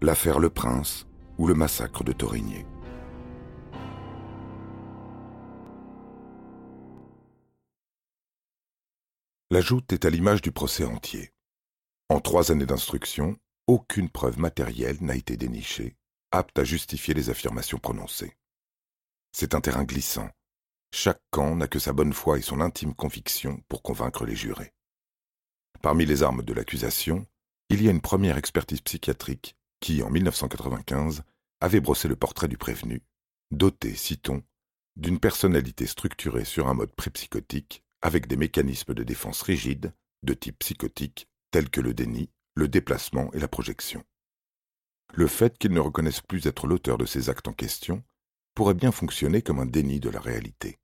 l'affaire Le Prince ou le massacre de Torigné. La joute est à l'image du procès entier. En trois années d'instruction, aucune preuve matérielle n'a été dénichée, apte à justifier les affirmations prononcées. C'est un terrain glissant. Chaque camp n'a que sa bonne foi et son intime conviction pour convaincre les jurés. Parmi les armes de l'accusation, il y a une première expertise psychiatrique qui, en 1995, avait brossé le portrait du prévenu, doté, citons, d'une personnalité structurée sur un mode prépsychotique avec des mécanismes de défense rigides, de type psychotique, tels que le déni, le déplacement et la projection. Le fait qu'il ne reconnaisse plus être l'auteur de ces actes en question pourrait bien fonctionner comme un déni de la réalité,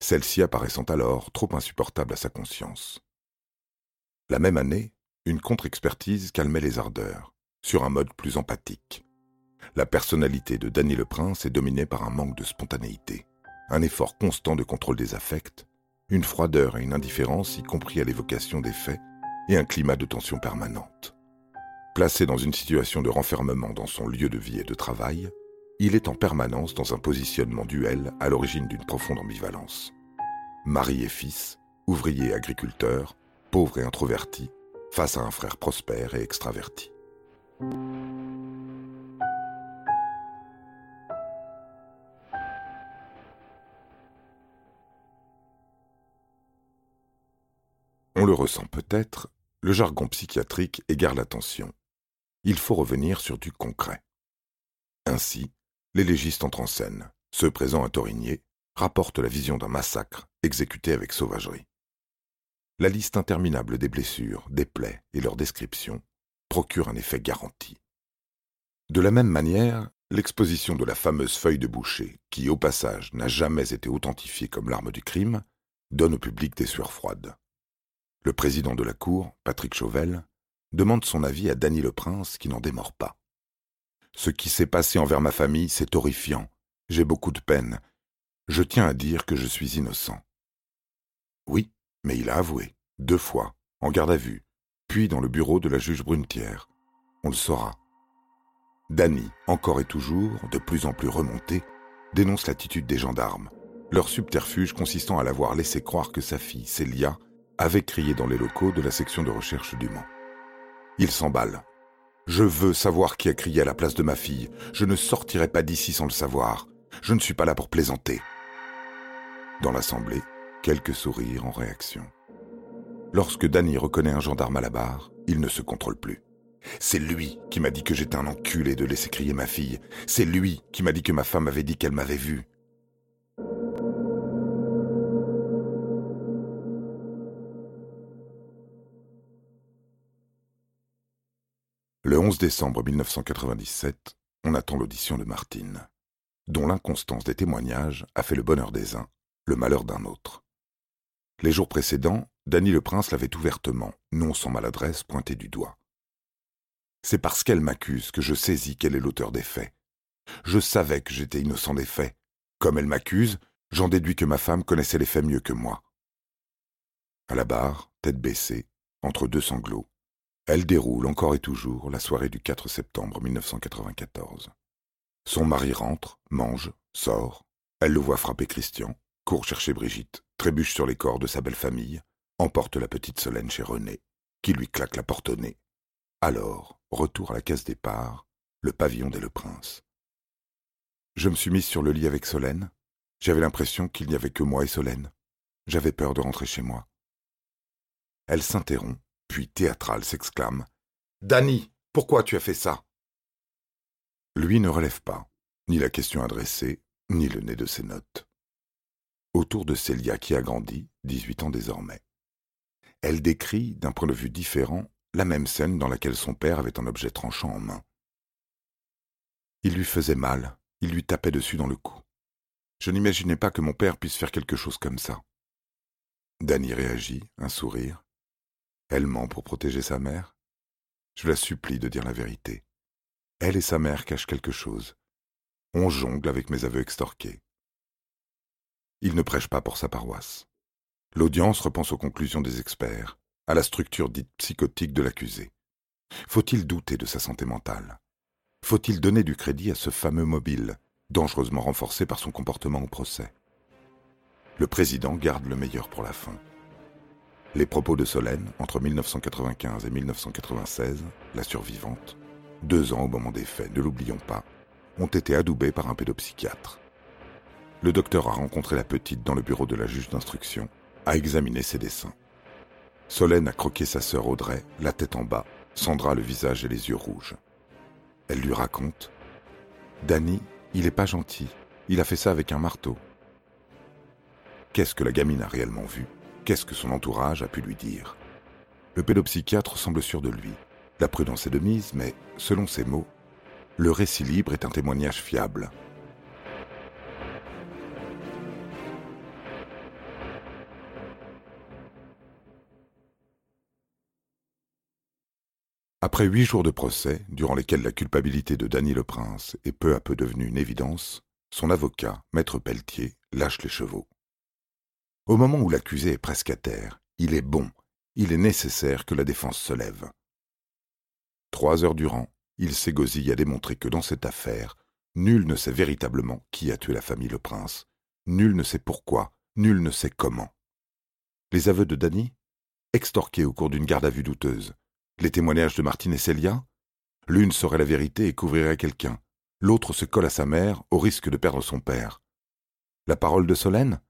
celle-ci apparaissant alors trop insupportable à sa conscience. La même année, une contre-expertise calmait les ardeurs, sur un mode plus empathique. La personnalité de Danny le Prince est dominée par un manque de spontanéité, un effort constant de contrôle des affects, une froideur et une indifférence y compris à l'évocation des faits, et un climat de tension permanente. Placé dans une situation de renfermement dans son lieu de vie et de travail, il est en permanence dans un positionnement duel à l'origine d'une profonde ambivalence. Mari et fils, ouvrier et agriculteur, pauvre et introverti, face à un frère prospère et extraverti. On le ressent peut-être, le jargon psychiatrique égare l'attention. Il faut revenir sur du concret. Ainsi, les légistes entrent en scène. Ceux présents à Torigné rapportent la vision d'un massacre exécuté avec sauvagerie. La liste interminable des blessures, des plaies et leur description procure un effet garanti. De la même manière, l'exposition de la fameuse feuille de boucher, qui au passage n'a jamais été authentifiée comme l'arme du crime, donne au public des sueurs froides. Le président de la Cour, Patrick Chauvel, demande son avis à Dany le Prince qui n'en démord pas. Ce qui s'est passé envers ma famille, c'est horrifiant. J'ai beaucoup de peine. Je tiens à dire que je suis innocent. Oui, mais il a avoué, deux fois, en garde à vue, puis dans le bureau de la juge Brunetière. On le saura. Dany, encore et toujours, de plus en plus remonté, dénonce l'attitude des gendarmes, leur subterfuge consistant à l'avoir laissé croire que sa fille, Célia, avait crié dans les locaux de la section de recherche du Mans. Il s'emballe. Je veux savoir qui a crié à la place de ma fille. Je ne sortirai pas d'ici sans le savoir. Je ne suis pas là pour plaisanter. Dans l'assemblée, quelques sourires en réaction. Lorsque Danny reconnaît un gendarme à la barre, il ne se contrôle plus. C'est lui qui m'a dit que j'étais un enculé de laisser crier ma fille. C'est lui qui m'a dit que ma femme avait dit qu'elle m'avait vu. Le 11 décembre 1997, on attend l'audition de Martine, dont l'inconstance des témoignages a fait le bonheur des uns, le malheur d'un autre. Les jours précédents, Dany le Prince l'avait ouvertement, non sans maladresse, pointé du doigt. C'est parce qu'elle m'accuse que je saisis qu'elle est l'auteur des faits. Je savais que j'étais innocent des faits. Comme elle m'accuse, j'en déduis que ma femme connaissait les faits mieux que moi. À la barre, tête baissée, entre deux sanglots, elle déroule encore et toujours la soirée du 4 septembre 1994. Son mari rentre, mange, sort. Elle le voit frapper Christian, court chercher Brigitte, trébuche sur les corps de sa belle famille, emporte la petite Solène chez René, qui lui claque la porte au nez. Alors, retour à la case départ, le pavillon des Le Prince. Je me suis mise sur le lit avec Solène. J'avais l'impression qu'il n'y avait que moi et Solène. J'avais peur de rentrer chez moi. Elle s'interrompt, puis théâtral s'exclame Danny, pourquoi tu as fait ça? Lui ne relève pas, ni la question adressée, ni le nez de ses notes. Autour de Célia qui a grandi, 18 ans désormais. Elle décrit, d'un point de vue différent, la même scène dans laquelle son père avait un objet tranchant en main. Il lui faisait mal, il lui tapait dessus dans le cou. Je n'imaginais pas que mon père puisse faire quelque chose comme ça. Danny réagit, un sourire, elle ment pour protéger sa mère Je la supplie de dire la vérité. Elle et sa mère cachent quelque chose. On jongle avec mes aveux extorqués. Il ne prêche pas pour sa paroisse. L'audience repense aux conclusions des experts, à la structure dite psychotique de l'accusé. Faut-il douter de sa santé mentale? Faut-il donner du crédit à ce fameux mobile, dangereusement renforcé par son comportement au procès? Le président garde le meilleur pour la fin. Les propos de Solène, entre 1995 et 1996, la survivante, deux ans au moment des faits, ne l'oublions pas, ont été adoubés par un pédopsychiatre. Le docteur a rencontré la petite dans le bureau de la juge d'instruction, a examiné ses dessins. Solène a croqué sa sœur Audrey, la tête en bas, Sandra le visage et les yeux rouges. Elle lui raconte Danny, il est pas gentil, il a fait ça avec un marteau. Qu'est-ce que la gamine a réellement vu? Qu'est-ce que son entourage a pu lui dire? Le pédopsychiatre semble sûr de lui. La prudence est de mise, mais, selon ses mots, le récit libre est un témoignage fiable. Après huit jours de procès, durant lesquels la culpabilité de Danny le Prince est peu à peu devenue une évidence, son avocat, maître Pelletier, lâche les chevaux. Au moment où l'accusé est presque à terre, il est bon, il est nécessaire que la défense se lève. Trois heures durant, il s'égosille à démontrer que dans cette affaire, nul ne sait véritablement qui a tué la famille le prince, nul ne sait pourquoi, nul ne sait comment. Les aveux de Danny Extorqués au cours d'une garde à vue douteuse, les témoignages de Martine et Célia L'une saurait la vérité et couvrirait quelqu'un. L'autre se colle à sa mère au risque de perdre son père. La parole de Solène?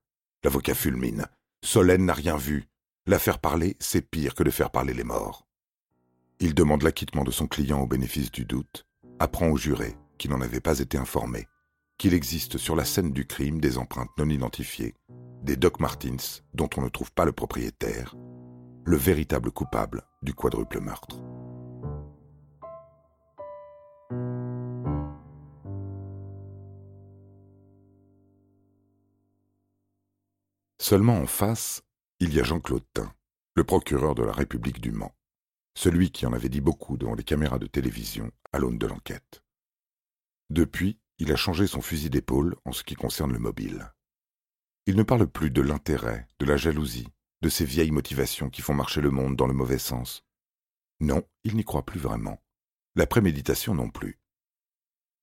L'avocat fulmine. Solène n'a rien vu. La faire parler, c'est pire que de faire parler les morts. Il demande l'acquittement de son client au bénéfice du doute, apprend au juré qu'il n'en avait pas été informé, qu'il existe sur la scène du crime des empreintes non identifiées, des Doc Martins dont on ne trouve pas le propriétaire, le véritable coupable du quadruple meurtre. Seulement en face, il y a Jean-Claude Tain, le procureur de la République du Mans, celui qui en avait dit beaucoup devant les caméras de télévision à l'aune de l'enquête. Depuis, il a changé son fusil d'épaule en ce qui concerne le mobile. Il ne parle plus de l'intérêt, de la jalousie, de ces vieilles motivations qui font marcher le monde dans le mauvais sens. Non, il n'y croit plus vraiment. La préméditation non plus.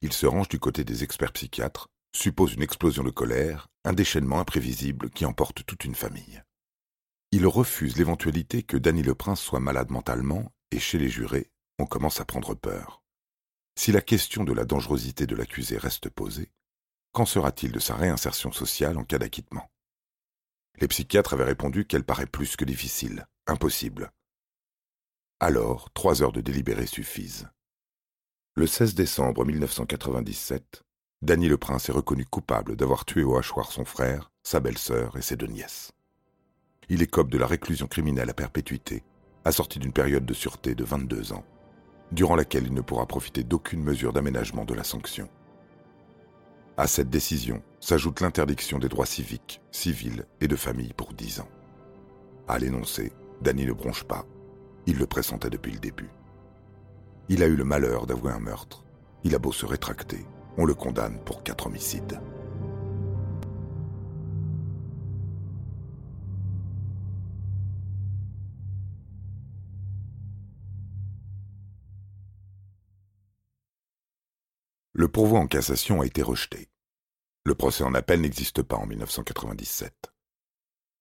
Il se range du côté des experts psychiatres, suppose une explosion de colère, un déchaînement imprévisible qui emporte toute une famille. Il refuse l'éventualité que Danny le Prince soit malade mentalement, et chez les jurés, on commence à prendre peur. Si la question de la dangerosité de l'accusé reste posée, qu'en sera-t-il de sa réinsertion sociale en cas d'acquittement? Les psychiatres avaient répondu qu'elle paraît plus que difficile, impossible. Alors, trois heures de délibéré suffisent. Le 16 décembre 1997, Danny le Prince est reconnu coupable d'avoir tué au hachoir son frère, sa belle-sœur et ses deux nièces. Il écope de la réclusion criminelle à perpétuité, assorti d'une période de sûreté de 22 ans, durant laquelle il ne pourra profiter d'aucune mesure d'aménagement de la sanction. À cette décision s'ajoute l'interdiction des droits civiques, civils et de famille pour dix ans. À l'énoncé, Danny ne bronche pas. Il le pressentait depuis le début. Il a eu le malheur d'avouer un meurtre. Il a beau se rétracter, on le condamne pour quatre homicides. Le pourvoi en cassation a été rejeté. Le procès en appel n'existe pas en 1997.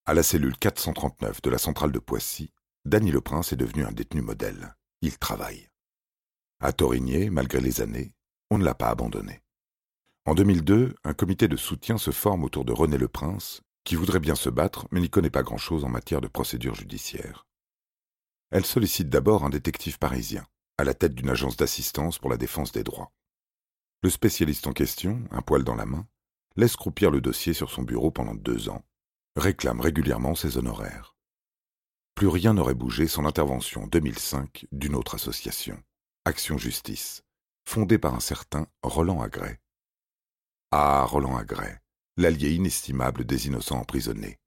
À la cellule 439 de la centrale de Poissy, Danny Le Prince est devenu un détenu modèle. Il travaille. À Torigné, malgré les années, on ne l'a pas abandonné. En 2002, un comité de soutien se forme autour de René Le Prince, qui voudrait bien se battre, mais n'y connaît pas grand-chose en matière de procédure judiciaire. Elle sollicite d'abord un détective parisien, à la tête d'une agence d'assistance pour la défense des droits. Le spécialiste en question, un poil dans la main, laisse croupir le dossier sur son bureau pendant deux ans, réclame régulièrement ses honoraires. Plus rien n'aurait bougé sans l'intervention en 2005 d'une autre association, Action Justice, fondée par un certain Roland Agray. Ah, Roland Agray, l'allié inestimable des innocents emprisonnés,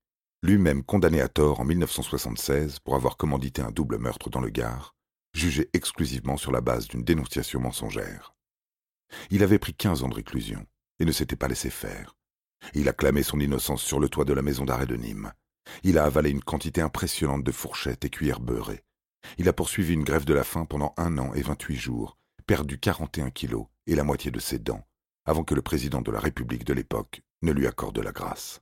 lui-même condamné à tort en 1976 pour avoir commandité un double meurtre dans le Gard, jugé exclusivement sur la base d'une dénonciation mensongère. Il avait pris quinze ans de réclusion et ne s'était pas laissé faire. Il a clamé son innocence sur le toit de la maison d'arrêt de Nîmes. Il a avalé une quantité impressionnante de fourchettes et cuillères beurrées. Il a poursuivi une grève de la faim pendant un an et vingt-huit jours, perdu 41 kilos et la moitié de ses dents avant que le président de la République de l'époque ne lui accorde la grâce.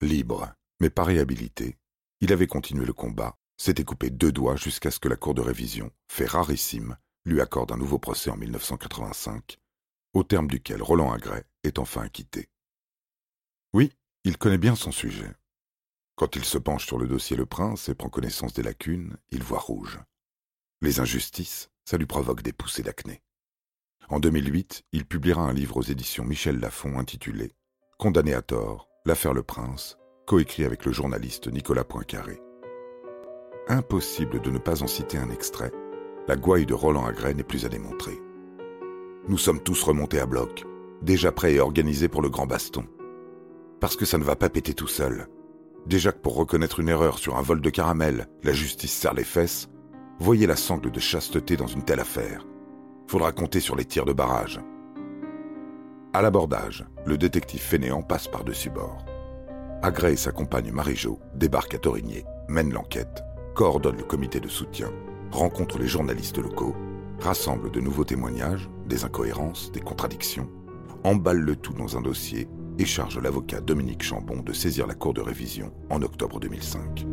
Libre, mais pas réhabilité, il avait continué le combat, s'était coupé deux doigts jusqu'à ce que la Cour de révision, fait rarissime, lui accorde un nouveau procès en 1985, au terme duquel Roland Agret est enfin acquitté. Oui, il connaît bien son sujet. Quand il se penche sur le dossier Le Prince et prend connaissance des lacunes, il voit rouge. Les injustices, ça lui provoque des poussées d'acné. En 2008, il publiera un livre aux éditions Michel Lafon intitulé Condamné à tort, l'affaire Le Prince, coécrit avec le journaliste Nicolas Poincaré. Impossible de ne pas en citer un extrait, la gouaille de Roland Agret n'est plus à démontrer. Nous sommes tous remontés à bloc, déjà prêts et organisés pour le grand baston. Parce que ça ne va pas péter tout seul. Déjà que pour reconnaître une erreur sur un vol de caramel, la justice serre les fesses, voyez la sangle de chasteté dans une telle affaire faudra compter sur les tirs de barrage. À l'abordage, le détective fainéant passe par-dessus bord. Agré et sa compagne Marie-Jo débarquent à Torigné, mènent l'enquête, coordonnent le comité de soutien, rencontrent les journalistes locaux, rassemblent de nouveaux témoignages, des incohérences, des contradictions, emballent le tout dans un dossier et chargent l'avocat Dominique Chambon de saisir la cour de révision en octobre 2005.